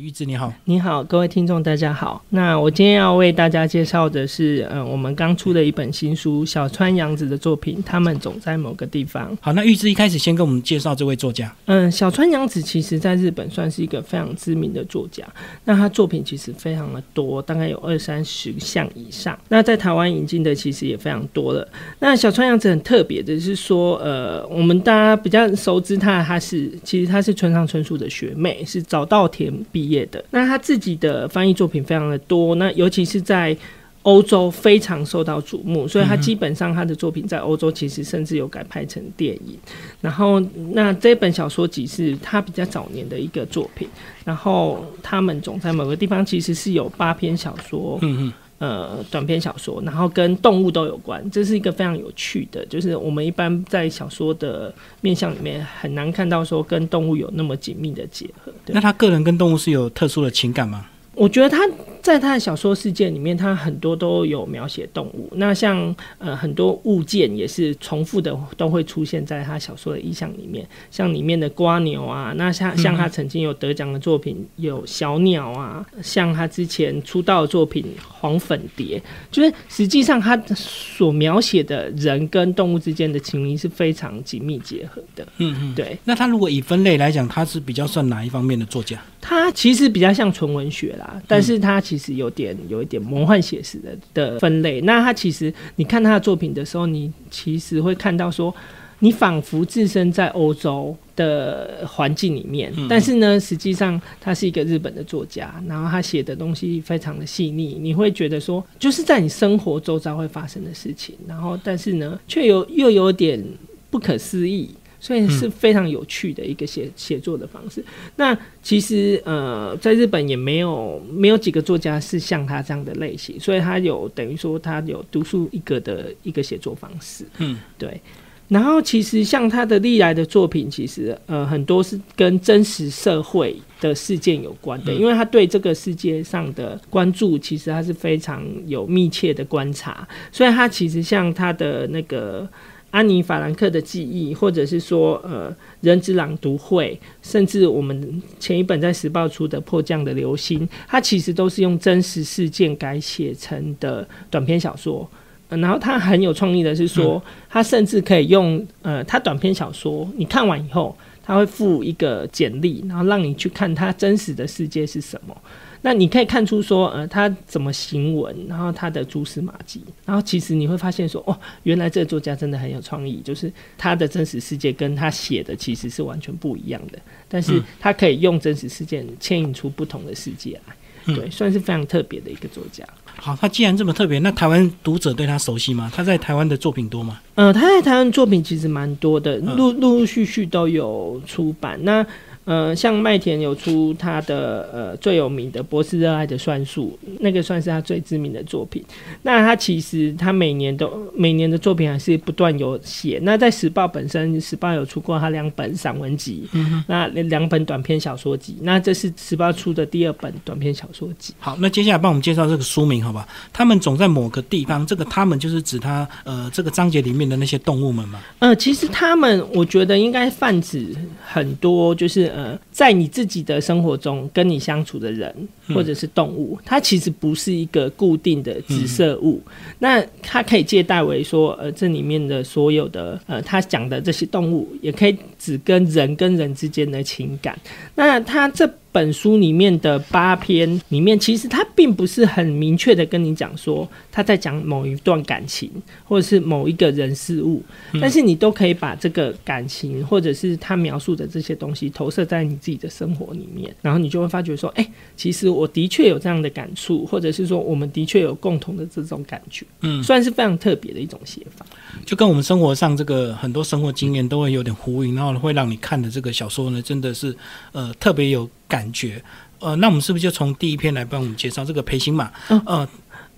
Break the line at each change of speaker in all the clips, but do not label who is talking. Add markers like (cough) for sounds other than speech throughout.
玉芝你好，
你好，各位听众大家好。那我今天要为大家介绍的是，嗯，我们刚出的一本新书，小川洋子的作品。他们总在某个地方。
好，那玉芝一开始先跟我们介绍这位作家。
嗯，小川洋子其实在日本算是一个非常知名的作家。那他作品其实非常的多，大概有二三十项以上。那在台湾引进的其实也非常多了。那小川洋子很特别的是说，呃，我们大家比较熟知他，他是其实他是村上春树的学妹，是早稻田毕业的。那他自己的翻译作品非常的多，那尤其是在欧洲非常受到瞩目，所以他基本上他的作品在欧洲其实甚至有改拍成电影。然后，那这本小说集是他比较早年的一个作品。然后，他们总在某个地方其实是有八篇小说。嗯嗯。呃，短篇小说，然后跟动物都有关，这是一个非常有趣的，就是我们一般在小说的面向里面很难看到说跟动物有那么紧密的结合。
那他个人跟动物是有特殊的情感吗？
我觉得他。在他的小说世界里面，他很多都有描写动物。那像呃很多物件也是重复的，都会出现在他小说的意象里面。像里面的瓜牛啊，那像像他曾经有得奖的作品有小鸟啊，像他之前出道的作品黄粉蝶，就是实际上他所描写的人跟动物之间的情谊是非常紧密结合的。嗯嗯，对。
那他如果以分类来讲，他是比较算哪一方面的作家？
他其实比较像纯文学啦，但是他。其实有点有一点魔幻写实的的分类。那他其实你看他的作品的时候，你其实会看到说，你仿佛置身在欧洲的环境里面，但是呢，实际上他是一个日本的作家，然后他写的东西非常的细腻，你会觉得说，就是在你生活周遭会发生的事情，然后但是呢，却有又有点不可思议。所以是非常有趣的一个写写作的方式。那其实呃，在日本也没有没有几个作家是像他这样的类型，所以他有等于说他有独树一格的一个写作方式。嗯，对。然后其实像他的历来的作品，其实呃很多是跟真实社会的事件有关的，因为他对这个世界上的关注，其实他是非常有密切的观察。所以他其实像他的那个。安妮·法兰克的记忆，或者是说，呃，人之朗读会，甚至我们前一本在时报出的《迫降的流星》，它其实都是用真实事件改写成的短篇小说。然后他很有创意的是说，他甚至可以用，呃，他短篇小说你看完以后，他会附一个简历，然后让你去看他真实的世界是什么。那你可以看出说，呃，他怎么行文，然后他的蛛丝马迹，然后其实你会发现说，哦，原来这个作家真的很有创意，就是他的真实世界跟他写的其实是完全不一样的，但是他可以用真实事件牵引出不同的世界来，对，算是非常特别的一个作家。
好，他既然这么特别，那台湾读者对他熟悉吗？他在台湾的作品多吗？
呃，他在台湾作品其实蛮多的，陆陆陆续续都有出版。那呃，像麦田有出他的呃最有名的《博士热爱的算术》，那个算是他最知名的作品。那他其实他每年都每年的作品还是不断有写。那在时报本身，时报有出过他两本散文集，那两本短篇小说集。那这是时报出的第二本短篇小说集。
好，那接下来帮我们介绍这个书名，好吧？他们总在某个地方，这个他们就是指他呃这个章节里面的那些动物们吗？
呃，其实他们我觉得应该泛指很多，就是。呃，在你自己的生活中跟你相处的人或者是动物，它其实不是一个固定的紫色物，那它可以借代为说，呃，这里面的所有的呃，他讲的这些动物，也可以只跟人跟人之间的情感。那它这。本书里面的八篇里面，其实他并不是很明确的跟你讲说他在讲某一段感情，或者是某一个人事物，但是你都可以把这个感情或者是他描述的这些东西投射在你自己的生活里面，然后你就会发觉说，哎，其实我的确有这样的感触，或者是说我们的确有共同的这种感觉，嗯，算是非常特别的一种写法，
就跟我们生活上这个很多生活经验都会有点呼应，然后会让你看的这个小说呢，真的是呃特别有。感觉，呃，那我们是不是就从第一篇来帮我们介绍这个培行马？
嗯。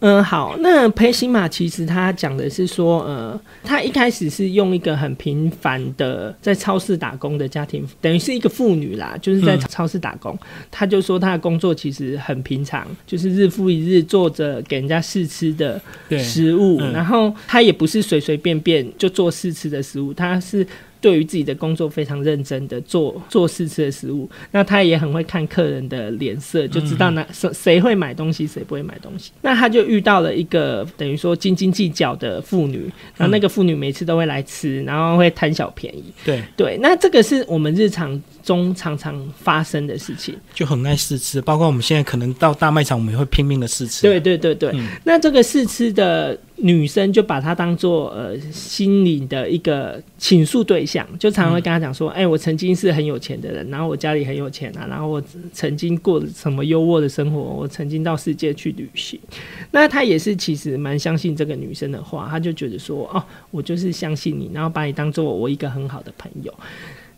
嗯，好，那裴行马其实他讲的是说，呃，他一开始是用一个很平凡的在超市打工的家庭，等于是一个妇女啦，就是在超市打工。他就说他的工作其实很平常，就是日复一日做着给人家试吃的食物，然后他也不是随随便便就做试吃的食物，他是。对于自己的工作非常认真的做做试吃的食物，那他也很会看客人的脸色，就知道哪谁谁会买东西，谁不会买东西。那他就遇到了一个等于说斤斤计较的妇女，然后那个妇女每次都会来吃，然后会贪小便宜。
对
对，那这个是我们日常中常常发生的事情。
就很爱试吃，包括我们现在可能到大卖场，我们也会拼命的试吃。
对对对对，
嗯
那这个试吃的女生就把她当做呃心理的一个倾诉对象，就常常会跟她讲说，哎、我曾经是很有钱的人，然后我家里很有钱啊，然后我曾经过什么优渥的生活，我曾经到世界去旅行。那她也是其实蛮相信这个女生的话，她就觉得说，哦，我就是相信你，然后把你当做我一个很好的朋友。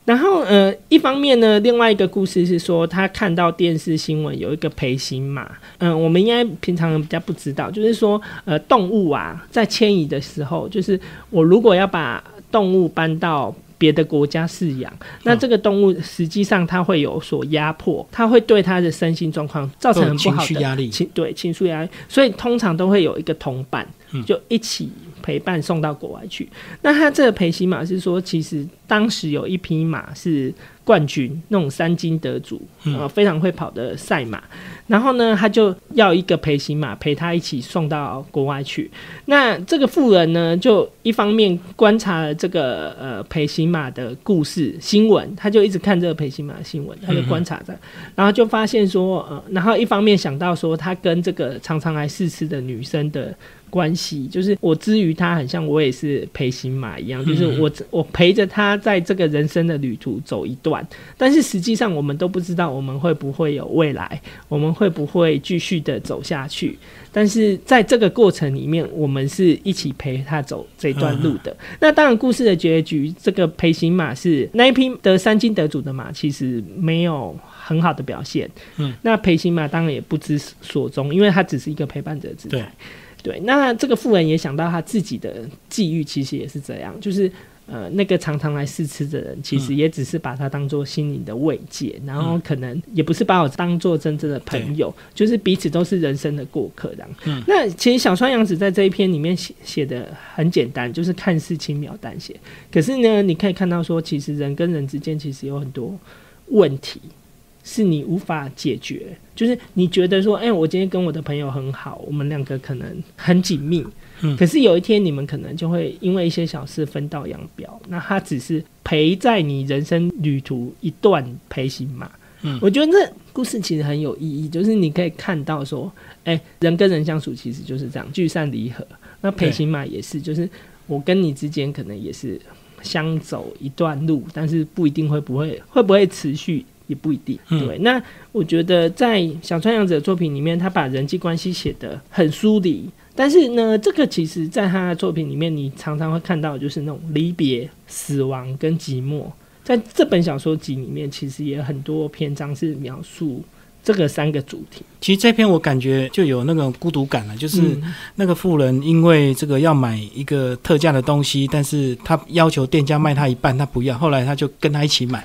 然后呃，一方面呢，另外一个故事是说，他看到电视新闻有一个陪行马，嗯、我们应该平常人比较不知道，就是说呃，动物啊在迁移的时候，就是我如果要把动物搬到别的国家饲养，那这个动物实际上它会有所压迫，它会对它的身心状况造成很不好的
绪压力。
情对情绪压力，所以通常都会有一个同伴
嗯，
就一起陪伴送到国外去。那他这个陪骑马是说，其实当时有一匹马是冠军，那种三金得主，
嗯
呃，非常会跑的赛马。然后呢，他就要一个陪行马陪他一起送到国外去。那这个富人呢，就一方面观察了这个呃陪行马的故事新闻，他就一直看这个陪行马的新闻，他就观察着，然后就发现说，呃，然后一方面想到说，他跟这个常常来试吃的女生的关系，就是我之于他，很像我也是陪行马一样，就是我我陪着他在这个人生的旅途走一段，但是实际上我们都不知道我们会不会有未来，我们会不会继续的走下去。但是在这个过程里面，我们是一起陪他走这段路的。那当然，故事的结局，这个陪行马是那一匹得三金得主的马，其实没有很好的表现。
嗯，
那陪行马当然也不知所踪，因为他只是一个陪伴者的姿态。对，那这个富人也想到他自己的际遇，其实也是这样，就是呃，那个常常来试吃的人，其实也只是把他当做心灵的慰藉，然后可能也不是把我当做真正的朋友，就是彼此都是人生的过客这样。
嗯
那其实小川洋子在这一篇里面写写的很简单，就是看似轻描淡写，可是呢，你可以看到说，其实人跟人之间其实有很多问题。是你无法解决，就是你觉得说，哎、我今天跟我的朋友很好，我们两个可能很紧密，
嗯
可是有一天你们可能就会因为一些小事分道扬镳。那他只是陪在你人生旅途一段陪行马。
嗯
我觉得这故事其实很有意义，就是你可以看到说，哎、人跟人相处其实就是这样，聚散离合。那陪行马也是，就是我跟你之间可能也是相走一段路，但是不一定会不会会不会持续，也不一定。
嗯
对，那我觉得在小川洋子的作品里面，他把人际关系写得很疏离。但是呢，这个其实在他的作品里面，你常常会看到就是那种离别、死亡跟寂寞。在这本小说集里面，其实也有很多篇章是描述这个三个主题。
其实这篇我感觉就有那种孤独感了，就是
嗯
那个富人因为这个要买一个特价的东西，但是他要求店家卖他一半，他不要，后来他就跟他一起买。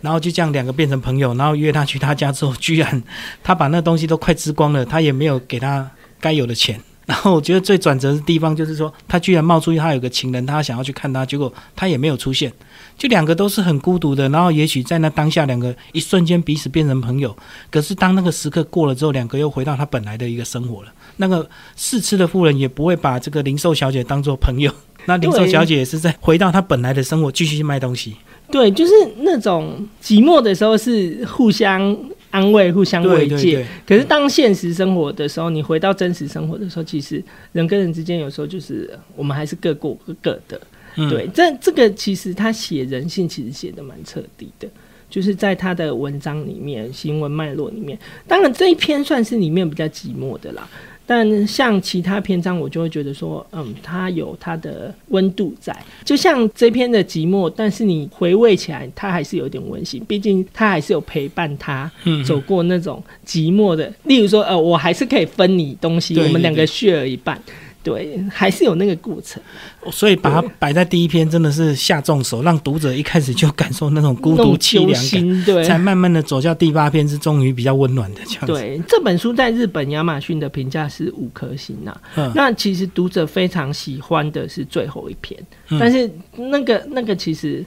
然后就这样两个变成朋友，然后约他去他家之后，居然他把那东西都快吃光了，他也没有给他该有的钱。然后我觉得最转折的地方就是说，他居然冒出他有个情人，他想要去看他，结果他也没有出现，就两个都是很孤独的。然后也许在那当下，两个一瞬间彼此变成朋友，可是当那个时刻过了之后，两个又回到他本来的一个生活了。那个试吃的妇人也不会把这个零售小姐当做朋友，那零售小姐也是在回到她本来的生活，继续去卖东西。(laughs)
对，就是那种寂寞的时候是互相安慰、互相慰藉。可是当现实生活的时候，你回到真实生活的时候，其实人跟人之间有时候就是我们还是各过各的。
嗯
对，这这个其实他写人性其实写的蛮彻底的，就是在他的文章里面、新闻脉络里面，当然这一篇算是里面比较寂寞的啦。但像其他篇章，我就会觉得说，嗯，它有它的温度在。就像这篇的寂寞，但是你回味起来，它还是有点温馨。毕竟它还是有陪伴他
嗯
走过那种寂寞的，例如说，呃，我还是可以分你东西，
对
我们两个
对
share 一半。对，还是有那个过程，
所以把它摆在第一篇，真的是下重手，让读者一开始就感受那种孤独凄凉感，
心，对，
才慢慢的走向第八篇，是终于比较温暖的这样子。，
对，这本书在日本亚马逊的评价是五颗星呐、
嗯。
那其实读者非常喜欢的是最后一篇，
嗯。
但是那个那个其实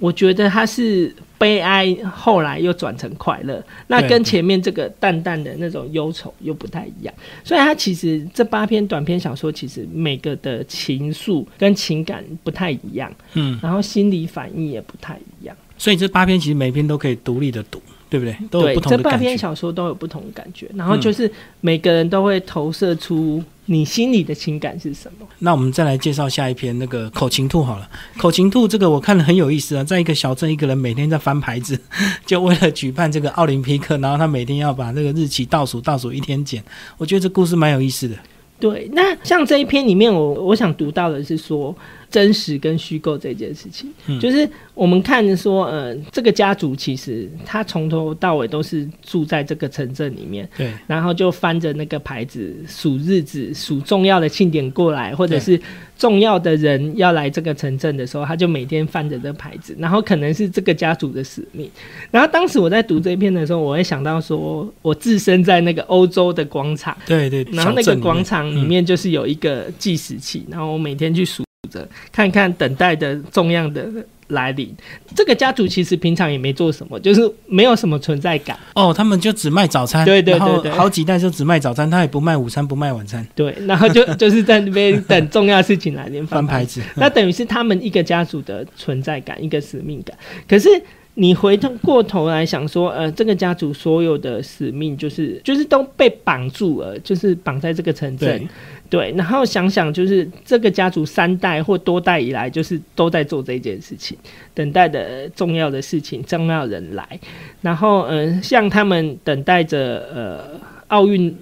我觉得他是悲哀，后来又转成快乐，那跟前面这个淡淡的那种忧愁又不太一样。所以他其实这八篇短篇小说，其实每个的情愫跟情感不太一样，
嗯，
然后心理反应也不太一样。
所以这八篇其实每篇都可以独立的读，对不对？都有
对
不，同
这八
的感觉。
篇小说都有不同的感觉，然后就是每个人都会投射出你心里的情感是什么。
那我们再来介绍下一篇那个口琴兔好了。口琴兔这个我看了很有意思啊，在一个小镇，一个人每天在翻牌子，(laughs) 就为了举办这个奥林匹克，然后他每天要把那个日期倒数倒数一天减。我觉得这故事蛮有意思的。
对，那像这一篇里面我，我想读到的是说真实跟虚构这件事情，
嗯。
就是我们看说，呃，这个家族其实他从头到尾都是住在这个城镇里面，
对，
然后就翻着那个牌子数日子，数重要的庆典过来，或者是重要的人要来这个城镇的时候，他就每天翻着这牌子，然后可能是这个家族的使命。然后当时我在读这一篇的时候，我会想到说，我置身在那个欧洲的广场。
对对，
然后那个广场里面就是有一个计时器，然后我每天去数着，看看等待的重要的来临。这个家族其实平常也没做什么，就是没有什么存在感。
哦，他们就只卖早餐，
对对对对
好几代就只卖早餐，他也不卖午餐，不卖晚餐，
对，然后就就是在那边等重要事情来临 (laughs)
翻牌
子。
子。
那等于是他们一个家族的存在感，一个使命感。可是你回头过头来想说，呃，这个家族所有的使命就是就是都被绑住了，就是绑在这个城镇对。然后想想就是这个家族三代或多代以来，就是都在做这件事情，等待的重要的事情，重要人来。然后，嗯、像他们等待着呃奥运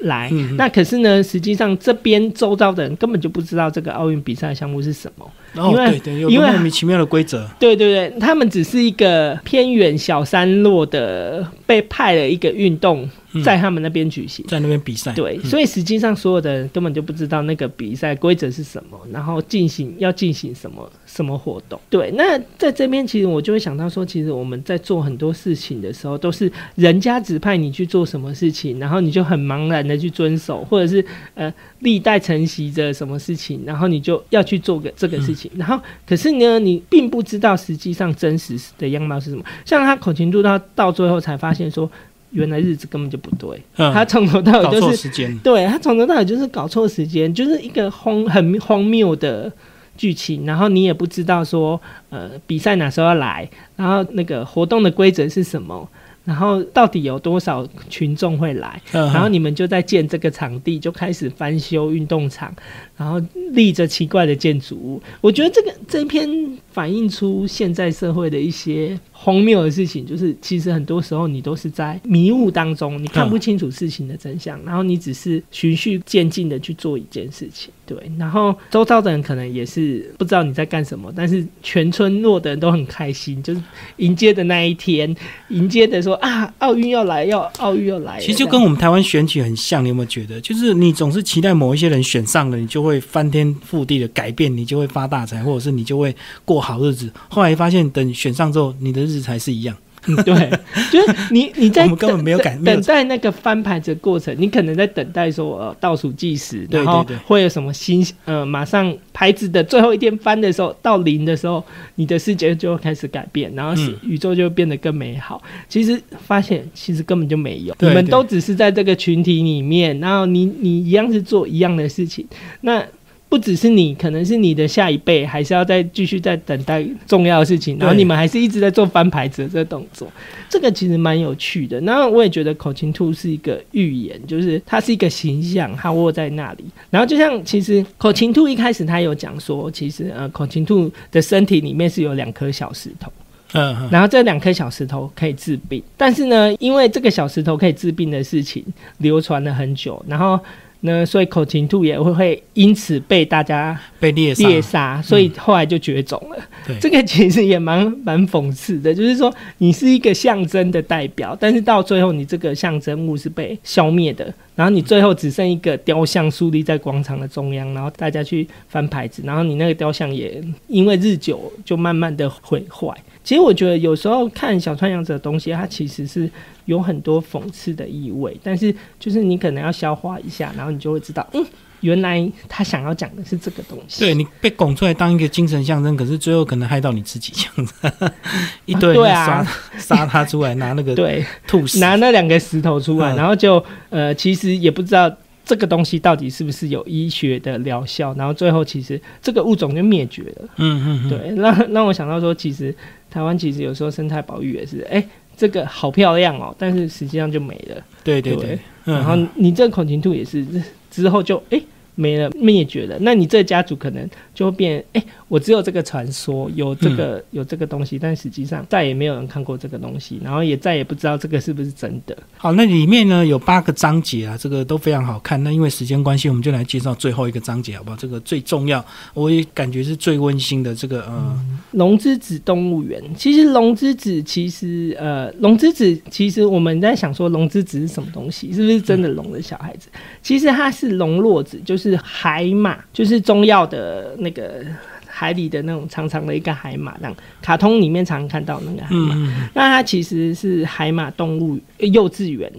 来，那可是呢，实际上这边周遭的人根本就不知道这个奥运比赛项目是什么。
哦，
因为
对对，有
因为
莫名其妙的规则。
对对对，他们只是一个偏远小山落的被派了一个运动
嗯
在他们那边举行。
在那边比赛，
对，
嗯
所以实际上所有的人根本就不知道那个比赛规则是什么，然后进行要进行什么什么活动。对，那在这边其实我就会想到说，其实我们在做很多事情的时候，都是人家指派你去做什么事情，然后你就很茫然的去遵守，或者是呃历代承袭着什么事情，然后你就要去做个这个事情，然后可是呢，你并不知道实际上真实的样貌是什么。像他口琴度到到最后才发现说，原来日子根本就不对，
嗯。
他从头到尾就是
错时间，
对他从头到尾就是搞错时间，就是一个荒很荒谬的剧情，然后你也不知道说，呃，比赛哪时候要来，然后那个活动的规则是什么，然后到底有多少群众会来，
然
然后你们就在建这个场地，就开始翻修运动场，然后立着奇怪的建筑物。我觉得这个这一篇反映出现在社会的一些荒谬的事情，就是其实很多时候你都是在迷雾当中，你看不清楚事情的真相，然后你只是循序渐进的去做一件事情。对，然后周遭的人可能也是不知道你在干什么，但是全村落的人都很开心，就是迎接的那一天，迎接的说啊，奥运要来，要奥运要来。
其实就跟我们台湾选举很像，你有没有觉得？就是你总是期待某一些人选上了，你就会翻天覆地的改变，你就会发大财，或者是你就会过好日子。后来发现，等选上之后，你的日子还是一样。(laughs)
对，就是你你在
我们根本没有
等
感
等待那个翻牌的过程，你可能在等待说呃倒数计时，
对
然后会有什么新呃马上牌子的最后一天翻的时候到零的时候，你的世界就会开始改变，然后宇宙就会变得更美好。其实发现其实根本就没有，你们都只是在这个群体里面，然后你你一样是做一样的事情，那。不只是你，可能是你的下一辈，还是要再继续在等待重要的事情，然后你们还是一直在做翻牌子的这个动作。这个其实蛮有趣的。然后我也觉得口琴兔是一个预言，就是它是一个形象，它握在那里。然后就像其实口琴兔一开始它有讲说，其实呃口琴兔的身体里面是有两颗小石头，
嗯嗯，
然后这两颗小石头可以治病。但是呢，因为这个小石头可以治病的事情流传了很久，然后。呢，所以口琴兔也会会因此被大家
被猎杀。
猎杀，所以后来就绝种了。
对
这个其实也蛮蛮讽刺的，就是说你是一个象征的代表，但是到最后你这个象征物是被消灭的，然后你最后只剩一个雕像树立在广场的中央，然后大家去翻牌子，然后你那个雕像也因为日久就慢慢的毁坏。其实我觉得有时候看小川洋子的东西，它其实是有很多讽刺的意味，但是就是你可能要消化一下，然后你就会知道，嗯，原来他想要讲的是这个东西。
对你被拱出来当一个精神象征，可是最后可能害到你自己这样子，(laughs) 一堆人
对啊
杀杀他出来，拿那个
对，(laughs)
吐司，
拿那两个石头出来，
嗯
然后就呃，其实也不知道这个东西到底是不是有医学的疗效，然后最后其实这个物种就灭绝了。
嗯嗯嗯，
对，让让我想到说，其实台湾其实有时候生态保育也是，哎、这个好漂亮哦，但是实际上就没了。对
对对。对，嗯
然后你这个孔琴兔也是之后就哎、没了灭绝了，那你这个家族可能就会变哎、我只有这个传说，有这
嗯
个、有这个东西，但实际上再也没有人看过这个东西，然后也再也不知道这个是不是真的。
好，那里面呢有八个章节啊，这个都非常好看。那因为时间关系，我们就来介绍最后一个章节，好不好？这个最重要，我也感觉是最温馨的这个呃，
龙之子动物园，其实龙之子其实呃，龙之子其实我们在想说龙之子是什么东西，是不是真的龙的小孩子？其实它是龙落子，就是海马，就是中药的那个海里的那种长长的一个海马，那样卡通里面常常看到那个海马。那它其实是海马动物呃幼稚园，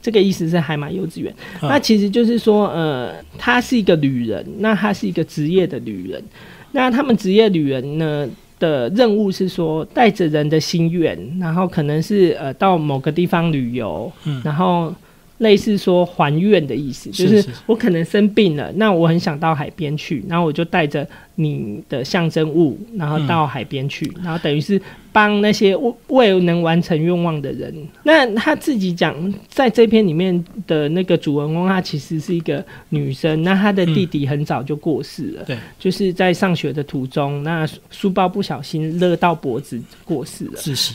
这个意思是海马幼稚园。
嗯
那其实就是说，呃，他是一个旅人，那他是一个职业的旅人。那他们职业旅人呢的任务是说，带着人的心愿，然后可能是呃到某个地方旅游，
嗯
然后。类似说还愿的意思，就是我可能生病了，那我很想到海边去，然后我就带着你的象征物，然后到海边去，然后等于是帮那些未未能完成愿望的人。那他自己讲，在这篇里面的那个主人公，他其实是一个女生，那她的弟弟很早就过世了，
对，
就是在上学的途中，那书包不小心勒到脖子过世了。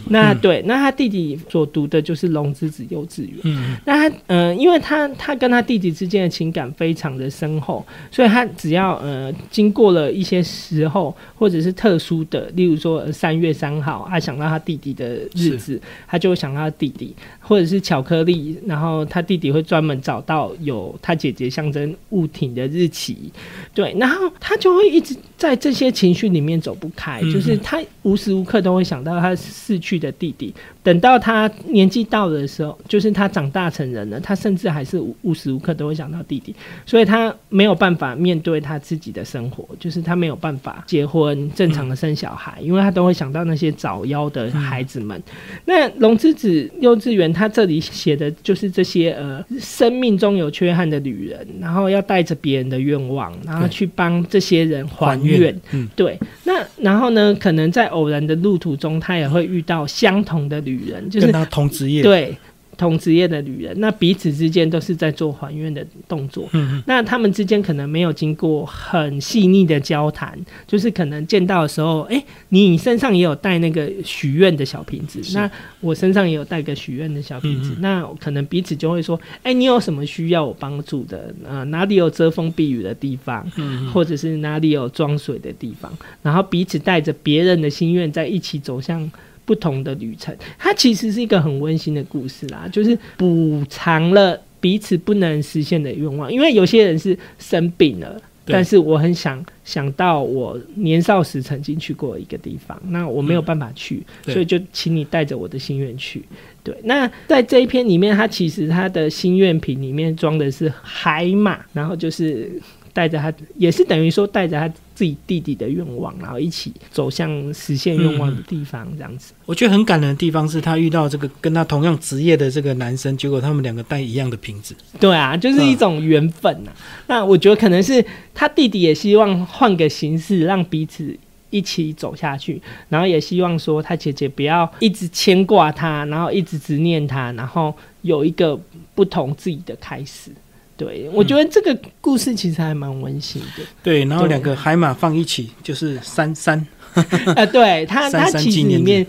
那对，那他弟弟所读的就是龙之子幼稚园。
嗯
那他呃，因为他他跟他弟弟之间的情感非常的深厚，所以他只要呃经过了一些时候，或者是特殊的，例如说呃三、月三号，他想到他弟弟的日子，他就会想到他弟弟，或者是巧克力，然后他弟弟会专门找到有他姐姐象征物体的日期，对，然后他就会一直在这些情绪里面走不开，
嗯
就是他无时无刻都会想到他逝去的弟弟。等到他年纪到了的时候，就是他长大成人了，他甚至还是无无时无刻都会想到弟弟，所以他没有办法面对他自己的生活，就是他没有办法结婚、正常的生小孩，因为他都会想到那些早夭的孩子们。那龙之子幼稚园，他这里写的就是这些呃，生命中有缺憾的女人，然后要带着别人的愿望，然后去帮这些人还愿。
嗯
对，那然后呢，可能在偶然的路途中，他也会遇到相同的女人，就是
跟他同职业。
对同职业的女人，那彼此之间都是在做还愿的动作。
嗯嗯。
那他们之间可能没有经过很细腻的交谈，就是可能见到的时候，哎、你身上也有带那个许愿的小瓶子，那我身上也有带个许愿的小瓶子，那可能彼此就会说，哎、你有什么需要我帮助的？呃，哪里有遮风避雨的地方，或者是哪里有装水的地方，然后彼此带着别人的心愿，在一起走向不同的旅程。它其实是一个很温馨的故事啦，就是补偿了彼此不能实现的愿望。因为有些人是生病了，但是我很想想到我年少时曾经去过一个地方，那我没有办法去，
对
所以就请你带着我的心愿去。对，那在这一篇里面，它其实它的心愿瓶里面装的是海马，然后就是带着他，也是等于说带着他自己弟弟的愿望，然后一起走向实现愿望的地方，这样子。
我觉得很感人的地方是他遇到这个跟他同样职业的这个男生，结果他们两个带一样的瓶子。
对啊，就是一种缘分呐、那我觉得可能是他弟弟也希望换个形式，让彼此。一起走下去，然后也希望说他姐姐不要一直牵挂他，然后一直执念他，然后有一个不同自己的开始。对我觉得这个故事其实还蛮温馨的。
对，然后两个海马放一起就是三三
呃，(laughs) 对
它，
它其实里面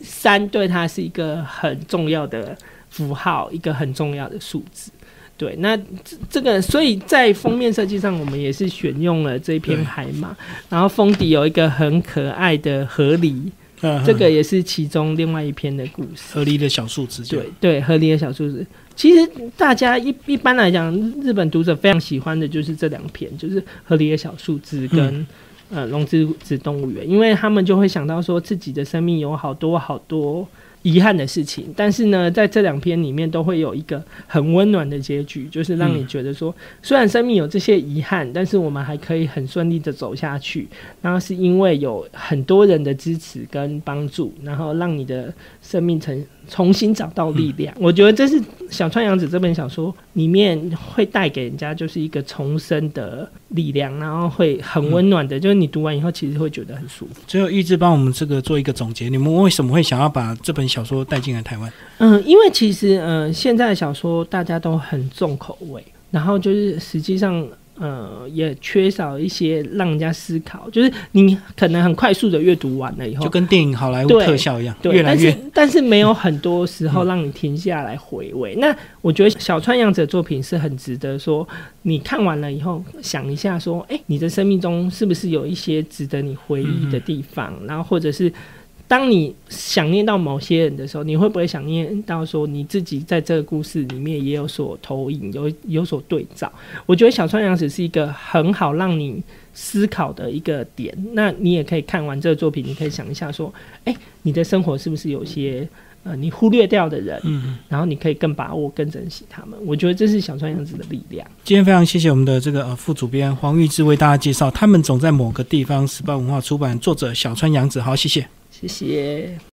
三对它是一个很重要的符号，一个很重要的数字。对，那这这个，所以在封面设计上，我们也是选用了这篇
对
海马，然后封底有一个很可爱的河狸，
嗯
这个也是其中另外一篇的故事。
河狸的小数字。
对对，河狸的小数字。其实大家一一般来讲，日本读者非常喜欢的就是这两篇，就是河狸的小树枝跟、呃龙之子动物园，因为他们就会想到说自己的生命有好多好多遗憾的事情，但是呢，在这两篇里面都会有一个很温暖的结局，就是让你觉得说，虽然生命有这些遗憾，但是我们还可以很顺利的走下去。然后是因为有很多人的支持跟帮助，然后让你的生命成重新找到力量。我觉得这是小川洋子这本小说里面会带给人家就是一个重生的力量，然后会很温暖的，就是你读完以后其实会觉得很舒服。
最后，一直帮我们这个做一个总结，你们为什么会想要把这本小说带进来台湾？
嗯，因为其实嗯，现在的小说大家都很重口味，然后就是实际上。呃，也缺少一些让人家思考，就是你可能很快速的阅读完了以后，
就跟电影好莱坞特效一样，越来
越，(laughs) 但是没有很多时候让你停下来回味。那我觉得小川洋子的作品是很值得说，你看完了以后想一下，说，哎，你的生命中是不是有一些值得你回忆的地方？然后或者是。当你想念到某些人的时候，你会不会想念到说你自己在这个故事里面也有所投影，有有所对照？我觉得小川洋子是一个很好让你思考的一个点。那你也可以看完这个作品，你可以想一下说，哎，你的生活是不是有些呃你忽略掉的人？嗯，然后你可以更把握、更珍惜他们。我觉得这是小川洋子的力量。
今天非常谢谢我们的这个呃副主编黄玉志为大家介绍，他们总在某个地方时报文化出版，作者小川洋子。好，谢谢。
谢谢。